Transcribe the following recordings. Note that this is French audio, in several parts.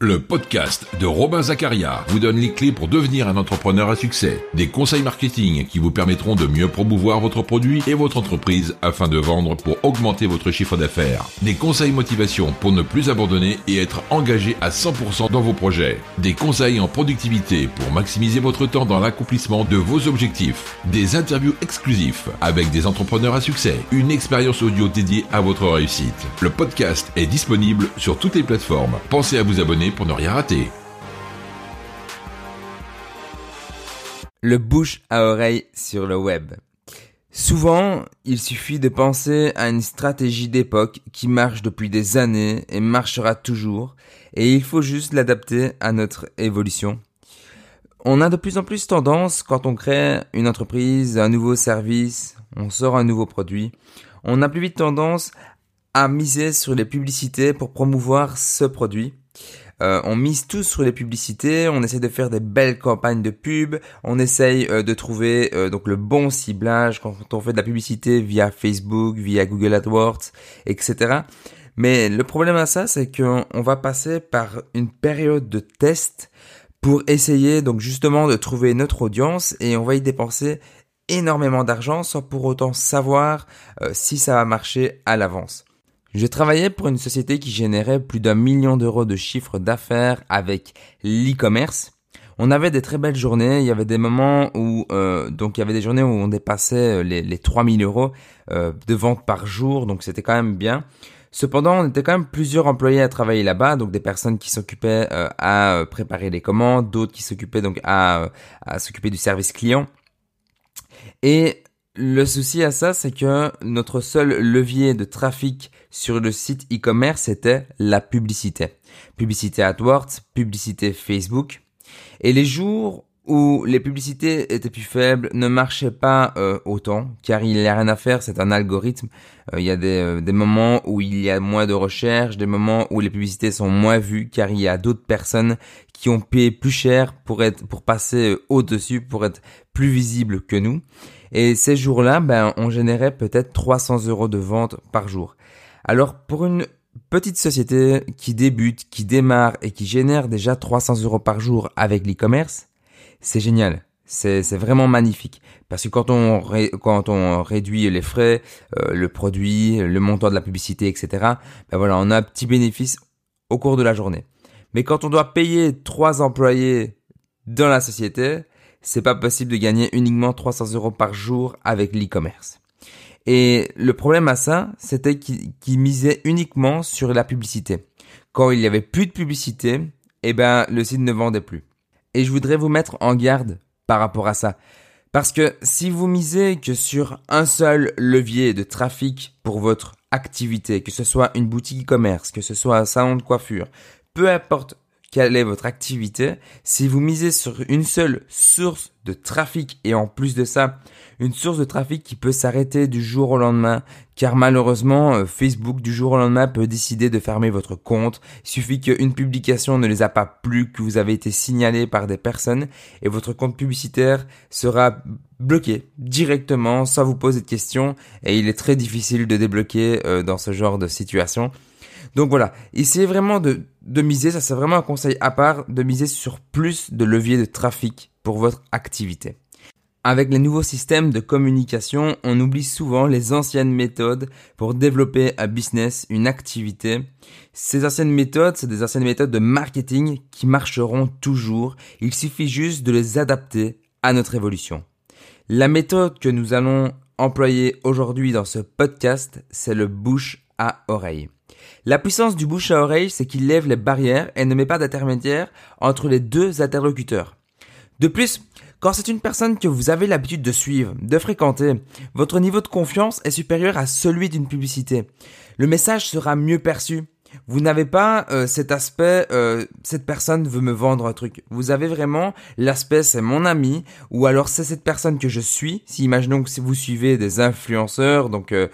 Le podcast de Robin Zacharia vous donne les clés pour devenir un entrepreneur à succès. Des conseils marketing qui vous permettront de mieux promouvoir votre produit et votre entreprise afin de vendre pour augmenter votre chiffre d'affaires. Des conseils motivation pour ne plus abandonner et être engagé à 100% dans vos projets. Des conseils en productivité pour maximiser votre temps dans l'accomplissement de vos objectifs. Des interviews exclusifs avec des entrepreneurs à succès. Une expérience audio dédiée à votre réussite. Le podcast est disponible sur toutes les plateformes. Pensez à vous abonner pour ne rien rater. Le bouche à oreille sur le web. Souvent, il suffit de penser à une stratégie d'époque qui marche depuis des années et marchera toujours, et il faut juste l'adapter à notre évolution. On a de plus en plus tendance, quand on crée une entreprise, un nouveau service, on sort un nouveau produit, on a plus vite tendance à miser sur les publicités pour promouvoir ce produit. Euh, on mise tout sur les publicités, on essaie de faire des belles campagnes de pub, on essaye euh, de trouver euh, donc le bon ciblage quand on fait de la publicité via Facebook, via Google AdWords, etc. Mais le problème à ça, c'est qu'on va passer par une période de test pour essayer donc justement de trouver notre audience et on va y dépenser énormément d'argent sans pour autant savoir si ça va marcher à l'avance. Je travaillais pour une société qui générait plus d'un million d'euros de chiffre d'affaires avec l'e-commerce. On avait des très belles journées. Il y avait des moments où, euh, donc il y avait des journées où on dépassait euh, les, les 3000 euros euh, de vente par jour. Donc c'était quand même bien. Cependant, on était quand même plusieurs employés à travailler là-bas, donc des personnes qui s'occupaient à préparer les commandes, d'autres qui s'occupaient donc à, à s'occuper du service client. Et le souci à ça, c'est que notre seul levier de trafic sur le site e-commerce était la publicité. Publicité AdWords, publicité Facebook. Et les jours où les publicités étaient plus faibles ne marchaient pas euh, autant, car il n'y a rien à faire, c'est un algorithme. Euh, il y a des, euh, des, moments où il y a moins de recherches, des moments où les publicités sont moins vues, car il y a d'autres personnes qui ont payé plus cher pour être, pour passer au-dessus, pour être plus visibles que nous. Et ces jours-là, ben, on générait peut-être 300 euros de vente par jour. Alors, pour une petite société qui débute, qui démarre et qui génère déjà 300 euros par jour avec l'e-commerce, c'est génial. C'est, vraiment magnifique. Parce que quand on, quand on réduit les frais, euh, le produit, le montant de la publicité, etc., ben voilà, on a un petit bénéfice au cours de la journée. Mais quand on doit payer trois employés dans la société, c'est pas possible de gagner uniquement 300 euros par jour avec l'e-commerce. Et le problème à ça, c'était qu'il misait uniquement sur la publicité. Quand il y avait plus de publicité, eh ben, le site ne vendait plus. Et je voudrais vous mettre en garde par rapport à ça. Parce que si vous misez que sur un seul levier de trafic pour votre activité, que ce soit une boutique e-commerce, que ce soit un salon de coiffure, peu importe quelle est votre activité, si vous misez sur une seule source de trafic et en plus de ça, une source de trafic qui peut s'arrêter du jour au lendemain, car malheureusement euh, Facebook du jour au lendemain peut décider de fermer votre compte. Il suffit qu'une publication ne les a pas plu, que vous avez été signalé par des personnes et votre compte publicitaire sera bloqué directement sans vous poser de questions et il est très difficile de débloquer euh, dans ce genre de situation. Donc voilà, essayez vraiment de, de miser, ça c'est vraiment un conseil à part, de miser sur plus de leviers de trafic pour votre activité. Avec les nouveaux systèmes de communication, on oublie souvent les anciennes méthodes pour développer un business, une activité. Ces anciennes méthodes, c'est des anciennes méthodes de marketing qui marcheront toujours. Il suffit juste de les adapter à notre évolution. La méthode que nous allons employer aujourd'hui dans ce podcast, c'est le bouche à oreille. La puissance du bouche à oreille, c'est qu'il lève les barrières et ne met pas d'intermédiaire entre les deux interlocuteurs. De plus, quand c'est une personne que vous avez l'habitude de suivre, de fréquenter, votre niveau de confiance est supérieur à celui d'une publicité. Le message sera mieux perçu. Vous n'avez pas euh, cet aspect, euh, cette personne veut me vendre un truc. Vous avez vraiment l'aspect c'est mon ami ou alors c'est cette personne que je suis. Si imaginons que si vous suivez des influenceurs, donc euh,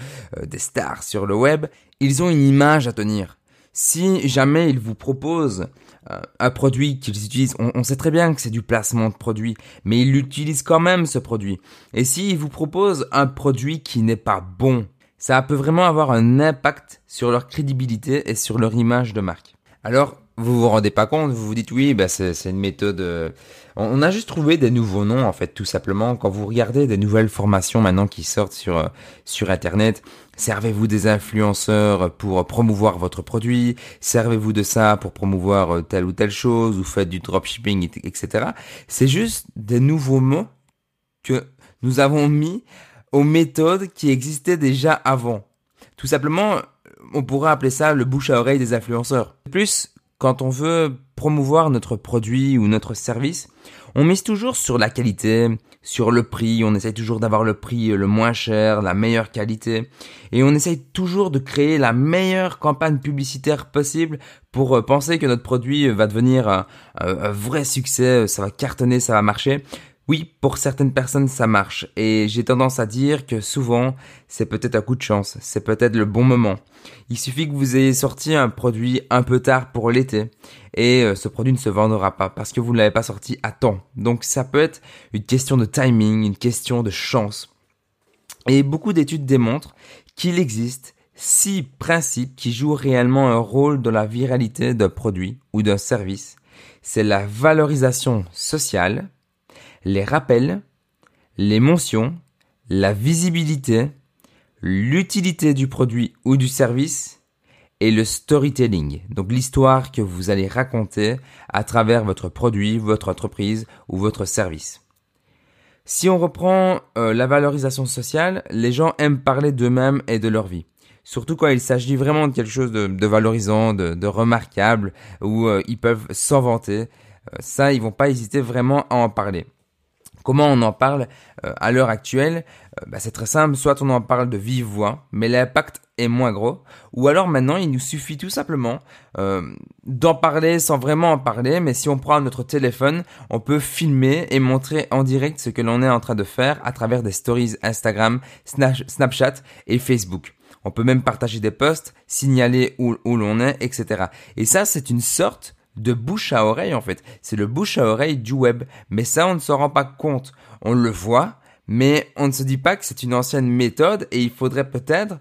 des stars sur le web, ils ont une image à tenir. Si jamais ils vous proposent euh, un produit qu'ils utilisent, on, sait très bien que c'est du placement de produit, mais ils utilisent quand même ce produit. Et s'ils vous proposent un produit qui n'est pas bon, ça peut vraiment avoir un impact sur leur crédibilité et sur leur image de marque. Alors, vous vous rendez pas compte, vous vous dites oui, bah c'est une méthode. Euh, on a juste trouvé des nouveaux noms en fait, tout simplement. Quand vous regardez des nouvelles formations maintenant qui sortent sur euh, sur Internet, servez-vous des influenceurs pour promouvoir votre produit, servez-vous de ça pour promouvoir euh, telle ou telle chose, ou faites du dropshipping, etc. C'est juste des nouveaux mots que nous avons mis aux méthodes qui existaient déjà avant. Tout simplement, on pourrait appeler ça le bouche à oreille des influenceurs. Plus, quand on veut promouvoir notre produit ou notre service, on mise toujours sur la qualité, sur le prix, on essaye toujours d'avoir le prix le moins cher, la meilleure qualité, et on essaye toujours de créer la meilleure campagne publicitaire possible pour euh, penser que notre produit va devenir un, un vrai succès, ça va cartonner, ça va marcher. Oui, pour certaines personnes ça marche et j'ai tendance à dire que souvent c'est peut-être un coup de chance, c'est peut-être le bon moment. Il suffit que vous ayez sorti un produit un peu tard pour l'été et euh, ce produit ne se vendra pas parce que vous ne l'avez pas sorti à temps. Donc ça peut être une question de timing, une question de chance. Et beaucoup d'études démontrent qu'il existe six principes qui jouent réellement un rôle dans la viralité d'un produit ou d'un service. C'est la valorisation sociale, les rappels, les mentions, la visibilité, l'utilité du produit ou du service et le storytelling, donc l'histoire que vous allez raconter à travers votre produit, votre entreprise ou votre service. Si on reprend euh, la valorisation sociale, les gens aiment parler d'eux-mêmes et de leur vie. Surtout quand il s'agit vraiment de quelque chose de, valorisant, de, remarquable, où euh, ils peuvent s'en vanter. Euh, ça, ils vont pas hésiter vraiment à en parler. Comment on en parle euh, à l'heure actuelle? Euh, bah, C'est très simple, soit on en parle de vive voix, mais l'impact est moins gros, ou alors maintenant il nous suffit tout simplement euh, d'en parler sans vraiment en parler, mais si on prend notre téléphone, on peut filmer et montrer en direct ce que l'on est en train de faire à travers des stories Instagram, Snapchat et Facebook. On peut même partager des posts, signaler où, où l'on est, etc. Et ça, c'est une sorte de bouche à oreille en fait. C'est le bouche à oreille du web. Mais ça, on ne s'en rend pas compte. On le voit, mais on ne se dit pas que c'est une ancienne méthode et il faudrait peut-être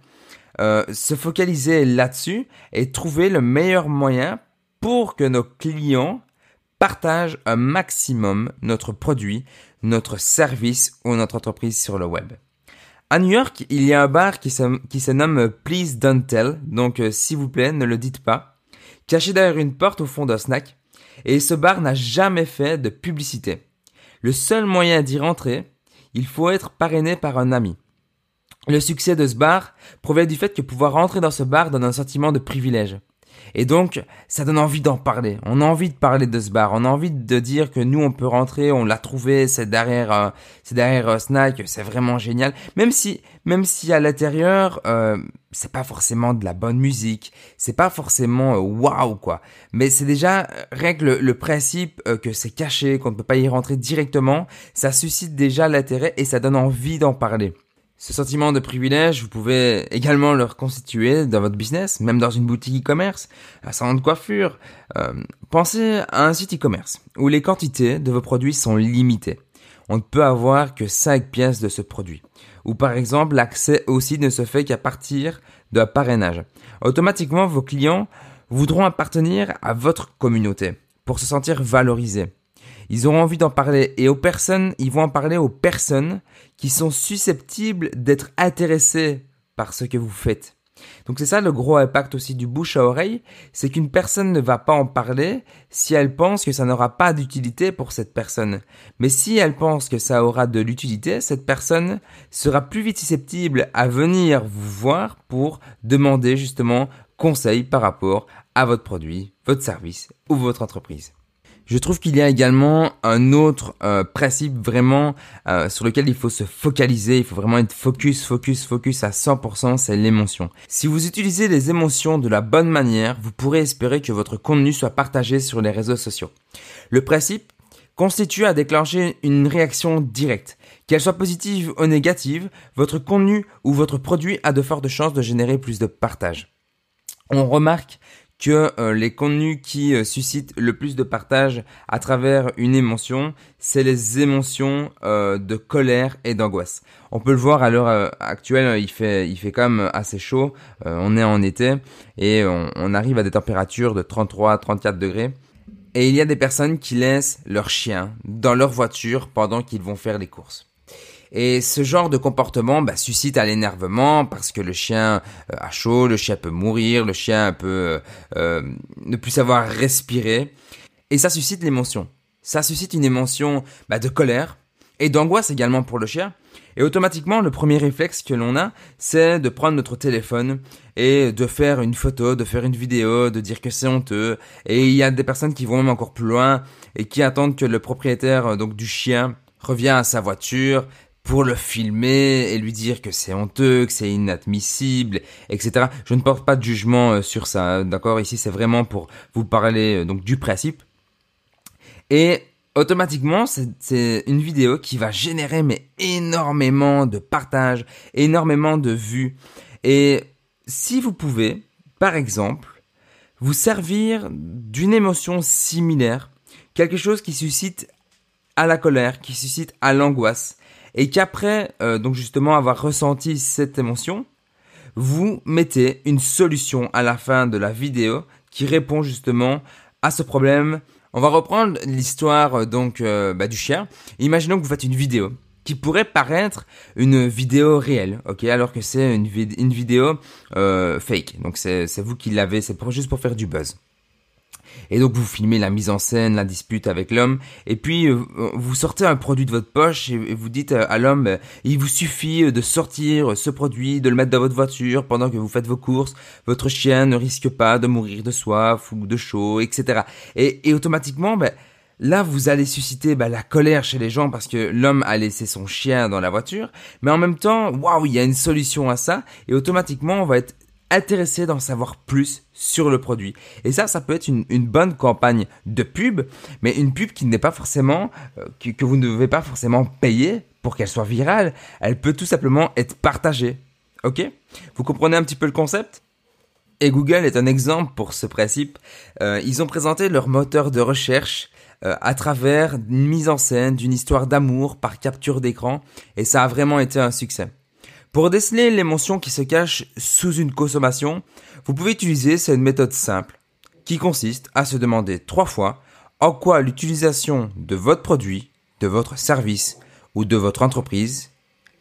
euh, se focaliser là-dessus et trouver le meilleur moyen pour que nos clients partagent un maximum notre produit, notre service ou notre entreprise sur le web. À New York, il y a un bar qui se, qui se nomme Please Don't Tell, donc euh, s'il vous plaît, ne le dites pas caché derrière une porte au fond d'un snack, et ce bar n'a jamais fait de publicité. Le seul moyen d'y rentrer, il faut être parrainé par un ami. Le succès de ce bar provient du fait que pouvoir rentrer dans ce bar donne un sentiment de privilège. Et donc, ça donne envie d'en parler. On a envie de parler de ce bar. On a envie de dire que nous, on peut rentrer, on l'a trouvé, c'est derrière, euh, c'est derrière euh, Snack, c'est vraiment génial. Même si, même si à l'intérieur, euh, c'est pas forcément de la bonne musique, c'est pas forcément euh, waouh quoi. Mais c'est déjà règle le principe que c'est caché, qu'on ne peut pas y rentrer directement. Ça suscite déjà l'intérêt et ça donne envie d'en parler. Ce sentiment de privilège, vous pouvez également le reconstituer dans votre business, même dans une boutique e-commerce, un salon de coiffure. Euh, pensez à un site e-commerce où les quantités de vos produits sont limitées. On ne peut avoir que 5 pièces de ce produit. Ou par exemple, l'accès au site ne se fait qu'à partir d'un parrainage. Automatiquement, vos clients voudront appartenir à votre communauté pour se sentir valorisés. Ils auront envie d'en parler et aux personnes, ils vont en parler aux personnes qui sont susceptibles d'être intéressées par ce que vous faites. Donc c'est ça le gros impact aussi du bouche à oreille, c'est qu'une personne ne va pas en parler si elle pense que ça n'aura pas d'utilité pour cette personne. Mais si elle pense que ça aura de l'utilité, cette personne sera plus vite susceptible à venir vous voir pour demander justement conseil par rapport à votre produit, votre service ou votre entreprise. Je trouve qu'il y a également un autre euh, principe vraiment euh, sur lequel il faut se focaliser, il faut vraiment être focus, focus, focus à 100%, c'est l'émotion. Si vous utilisez les émotions de la bonne manière, vous pourrez espérer que votre contenu soit partagé sur les réseaux sociaux. Le principe constitue à déclencher une réaction directe. Qu'elle soit positive ou négative, votre contenu ou votre produit a de fortes chances de générer plus de partage. On remarque que euh, les contenus qui euh, suscitent le plus de partage à travers une émotion, c'est les émotions euh, de colère et d'angoisse. On peut le voir à l'heure actuelle, il fait, il fait quand même assez chaud. on est en été et on, arrive à des températures de 33 à 34 degrés. Et il y a des personnes qui laissent leur chien dans leur voiture pendant qu'ils vont faire les courses. Et ce genre de comportement bah, suscite à l'énervement parce que le chien euh, a chaud, le chien peut mourir, le chien peut euh, euh, ne plus savoir respirer. Et ça suscite l'émotion. Ça suscite une émotion bah, de colère et d'angoisse également pour le chien. Et automatiquement, le premier réflexe que l'on a, c'est de prendre notre téléphone et de faire une photo, de faire une vidéo, de dire que c'est honteux. Et il y a des personnes qui vont même encore plus loin et qui attendent que le propriétaire donc du chien revienne à sa voiture, pour le filmer et lui dire que c'est honteux, que c'est inadmissible, etc. Je ne porte pas de jugement euh, sur ça, hein, d'accord? Ici, c'est vraiment pour vous parler euh, donc du principe. Et automatiquement, c'est une vidéo qui va générer mais énormément de partages, énormément de vues. Et si vous pouvez, par exemple, vous servir d'une émotion similaire, quelque chose qui suscite à la colère, qui suscite à l'angoisse, et qu'après, euh, donc justement avoir ressenti cette émotion, vous mettez une solution à la fin de la vidéo qui répond justement à ce problème. On va reprendre l'histoire euh, donc euh, bah, du chien. Imaginons que vous faites une vidéo qui pourrait paraître une vidéo réelle, ok, alors que c'est une, une, vidéo fake. Donc c'est vous qui l'avez, c'est juste pour faire du buzz. Et donc vous filmez la mise en scène, la dispute avec l'homme, et puis euh, vous sortez un produit de votre poche et vous dites à l'homme, euh, il vous suffit de sortir ce produit, de le mettre dans votre voiture pendant que vous faites vos courses, votre chien ne risque pas de mourir de soif ou de chaud, etc. Et, et automatiquement, ben, Là, vous allez susciter ben, la colère chez les gens parce que l'homme a laissé son chien dans la voiture, mais en même temps, waouh, il y a une solution à ça, et automatiquement, on va être intéressé d'en savoir plus sur le produit. Et ça, ça peut être une, bonne campagne de pub, mais une pub qui n'est pas forcément, euh, que, vous ne devez pas forcément payer pour qu'elle soit virale. Elle peut tout simplement être partagée. Ok? Vous comprenez un petit peu le concept? Et Google est un exemple pour ce principe. Euh, ils ont présenté leur moteur de recherche euh, à travers une mise en scène d'une histoire d'amour par capture d'écran, et ça a vraiment été un succès. Pour déceler l'émotion qui se cache sous une consommation, vous pouvez utiliser cette méthode simple qui consiste à se demander trois fois en quoi l'utilisation de votre produit, de votre service ou de votre entreprise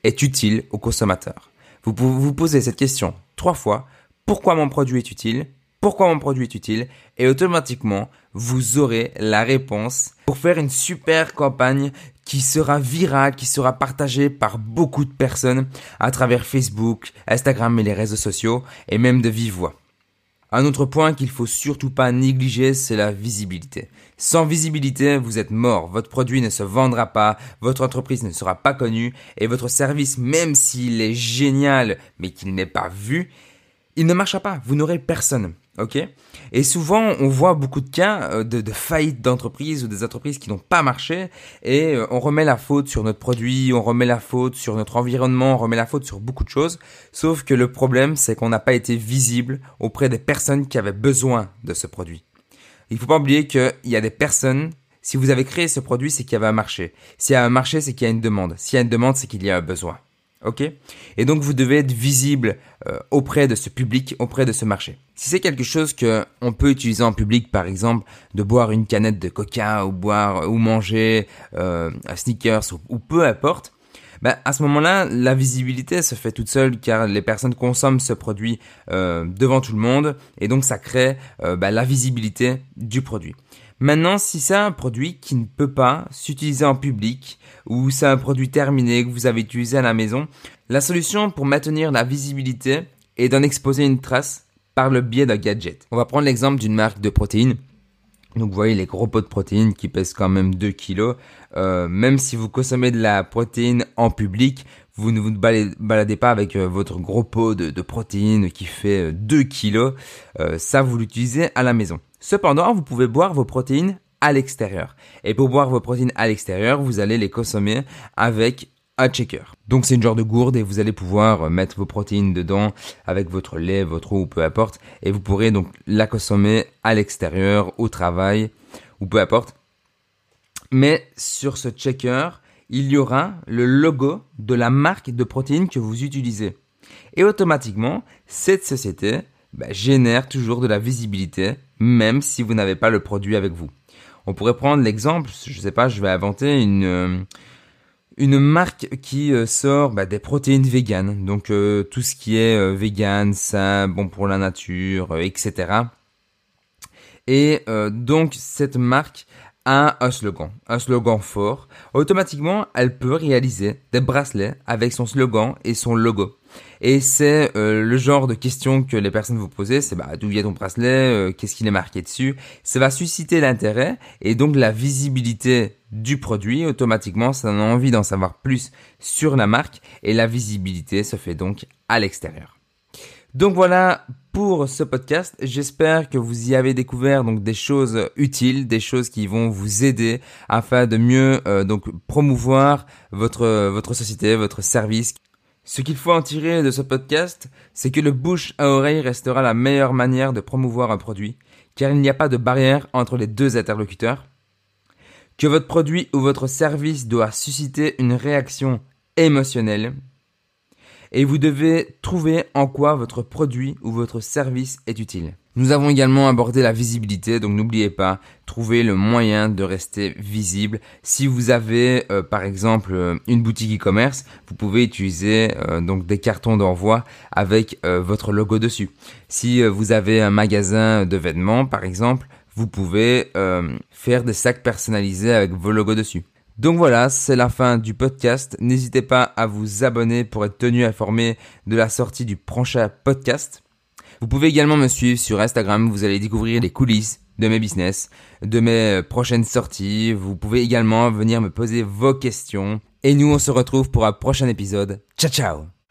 est utile au consommateur. Vous pouvez vous poser cette question trois fois. Pourquoi mon produit est utile? Pourquoi mon produit est utile Et automatiquement, vous aurez la réponse pour faire une super campagne qui sera virale, qui sera partagée par beaucoup de personnes à travers Facebook, Instagram et les réseaux sociaux et même de vive voix. Un autre point qu'il faut surtout pas négliger, c'est la visibilité. Sans visibilité, vous êtes mort. Votre produit ne se vendra pas, votre entreprise ne sera pas connue et votre service, même s'il est génial, mais qu'il n'est pas vu, il ne marchera pas. Vous n'aurez personne. Ok Et souvent, on voit beaucoup de cas euh, de, faillite d'entreprises ou des entreprises qui n'ont pas marché et euh, on remet la faute sur notre produit, on remet la faute sur notre environnement, on remet la faute sur beaucoup de choses. Sauf que le problème, c'est qu'on n'a pas été visible auprès des personnes qui avaient besoin de ce produit. Il faut pas oublier qu'il y a des personnes si vous avez créé ce produit, c'est qu'il y avait un marché. S'il y a un marché, c'est qu'il y a une demande. S'il y a une demande, c'est qu'il y a un besoin. Ok Et donc vous devez être visible euh, auprès de ce public, auprès de ce marché. Si c'est quelque chose que on peut utiliser en public, par exemple, de boire une canette de coca ou boire ou manger euh, un sneakers ou, peu importe, ben, à ce moment-là, la visibilité se fait toute seule car les personnes consomment ce produit euh, devant tout le monde et donc ça crée ben, la visibilité du produit. Maintenant, si c'est un produit qui ne peut pas s'utiliser en public ou c'est un produit terminé que vous avez utilisé à la maison, la solution pour maintenir la visibilité est d'en exposer une trace par le biais d'un gadget. On va prendre l'exemple d'une marque de protéines. Donc vous voyez les gros pots de protéines qui pèsent quand même 2 kilos. Euh, même si vous consommez de la protéine en public, vous ne vous baladez pas avec euh, votre gros pot de, protéines qui fait 2 euh, kilos. ça, vous l'utilisez à la maison. Cependant, vous pouvez boire vos protéines à l'extérieur. Et pour boire vos protéines à l'extérieur, vous allez les consommer avec un checker. Donc c'est une genre de gourde et vous allez pouvoir mettre vos protéines dedans avec votre lait, votre eau, peu importe, et vous pourrez donc la consommer à l'extérieur, au travail, ou peu importe. Mais sur ce checker, il y aura le logo de la marque de protéines que vous utilisez. Et automatiquement, cette société bah, génère toujours de la visibilité, même si vous n'avez pas le produit avec vous. On pourrait prendre l'exemple, je sais pas, je vais inventer une euh, marque qui euh, sort bah, des protéines véganes, donc euh, tout ce qui est vegan, sain, bon pour la nature, etc. Et donc cette marque a un slogan, un slogan fort. Automatiquement, elle peut réaliser des bracelets avec son slogan et son logo. Et c'est euh, le genre de questions que les personnes vous posez, c'est bah, d'où vient ton bracelet, euh, qu'est-ce qu'il est marqué dessus? Ça va susciter l'intérêt et donc la visibilité du produit. Automatiquement, ça donne envie d'en savoir plus sur la marque et la visibilité se fait donc à l'extérieur. Donc voilà pour ce podcast. J'espère que vous y avez découvert donc des choses utiles, des choses qui vont vous aider afin de mieux euh, donc promouvoir votre votre société, votre service. Ce qu'il faut en tirer de ce podcast, c'est que le bouche à oreille restera la meilleure manière de promouvoir un produit, car il n'y a pas de barrière entre les deux interlocuteurs. Que votre produit ou votre service doit susciter une réaction émotionnelle, et vous devez trouver en quoi votre produit ou votre service est utile. Nous avons également abordé la visibilité, donc n'oubliez pas, trouver le moyen de rester visible. Si vous avez euh, par exemple euh, une boutique e-commerce, vous pouvez utiliser euh, donc des cartons d'envoi avec votre logo dessus. Si vous avez un magasin de vêtements par exemple, vous pouvez faire des sacs personnalisés avec vos logos dessus. Donc voilà, c'est la fin du podcast. N'hésitez pas à vous abonner pour être tenu informé de la sortie du prochain podcast. Vous pouvez également me suivre sur Instagram, vous allez découvrir les coulisses de mes business, de mes prochaines sorties. Vous pouvez également venir me poser vos questions. Et nous, on se retrouve pour un prochain épisode. Ciao ciao